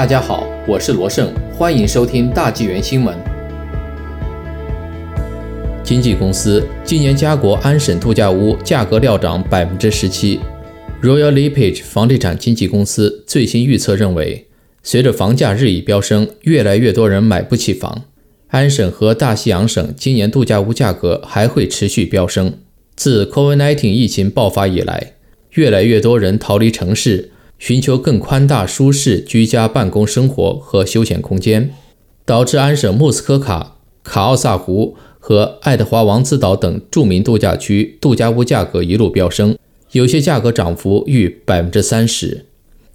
大家好，我是罗胜，欢迎收听大纪元新闻。经纪公司今年加国安省度假屋价格料涨百分之十七。Royal LePage 房地产经纪公司最新预测认为，随着房价日益飙升，越来越多人买不起房，安省和大西洋省今年度假屋价格还会持续飙升。自 COVID-19 疫情爆发以来，越来越多人逃离城市。寻求更宽大、舒适居家办公生活和休闲空间，导致安省莫斯科卡、卡奥萨湖和爱德华王子岛等著名度假区度假屋价格一路飙升，有些价格涨幅逾百分之三十。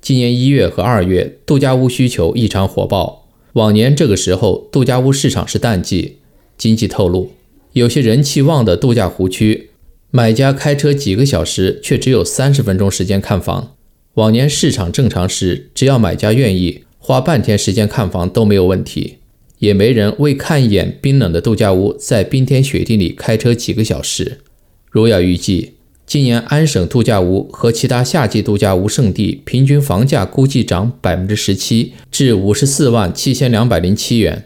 今年一月和二月，度假屋需求异常火爆。往年这个时候，度假屋市场是淡季。经济透露，有些人气旺的度假湖区，买家开车几个小时，却只有三十分钟时间看房。往年市场正常时，只要买家愿意花半天时间看房都没有问题，也没人为看一眼冰冷的度假屋在冰天雪地里开车几个小时。如要预计，今年安省度假屋和其他夏季度假屋胜地平均房价估计涨百分之十七至五十四万七千两百零七元，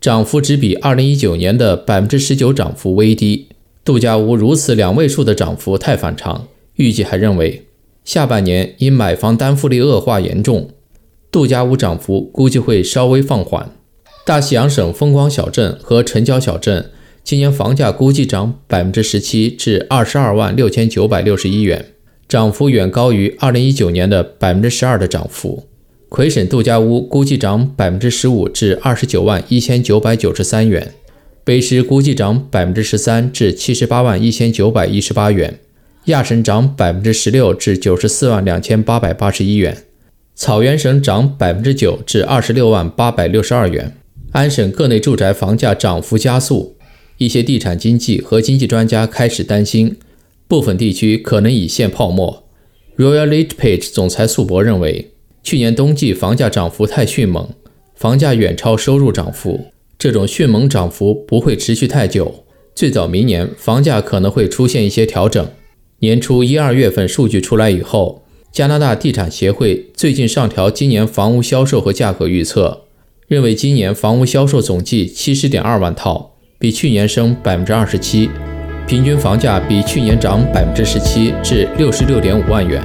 涨幅只比二零一九年的百分之十九涨幅微低。度假屋如此两位数的涨幅太反常，预计还认为。下半年因买房担负力恶化严重，度假屋涨幅估计会稍微放缓。大西洋省风光小镇和城郊小镇今年房价估计涨百分之十七至二十二万六千九百六十一元，涨幅远高于二零一九年的百分之十二的涨幅。魁省度假屋估计涨百分之十五至二十九万一千九百九十三元，北石估计涨百分之十三至七十八万一千九百一十八元。亚省涨百分之十六至九十四万两千八百八十一元，草原省涨百分之九至二十六万八百六十二元。安省各类住宅房价涨幅加速，一些地产经济和经济专家开始担心，部分地区可能已现泡沫。Royal LePage 总裁素博认为，去年冬季房价涨幅太迅猛，房价远超收入涨幅，这种迅猛涨幅不会持续太久，最早明年房价可能会出现一些调整。年初一二月份数据出来以后，加拿大地产协会最近上调今年房屋销售和价格预测，认为今年房屋销售总计七十点二万套，比去年升百分之二十七，平均房价比去年涨百分之十七至六十六点五万元。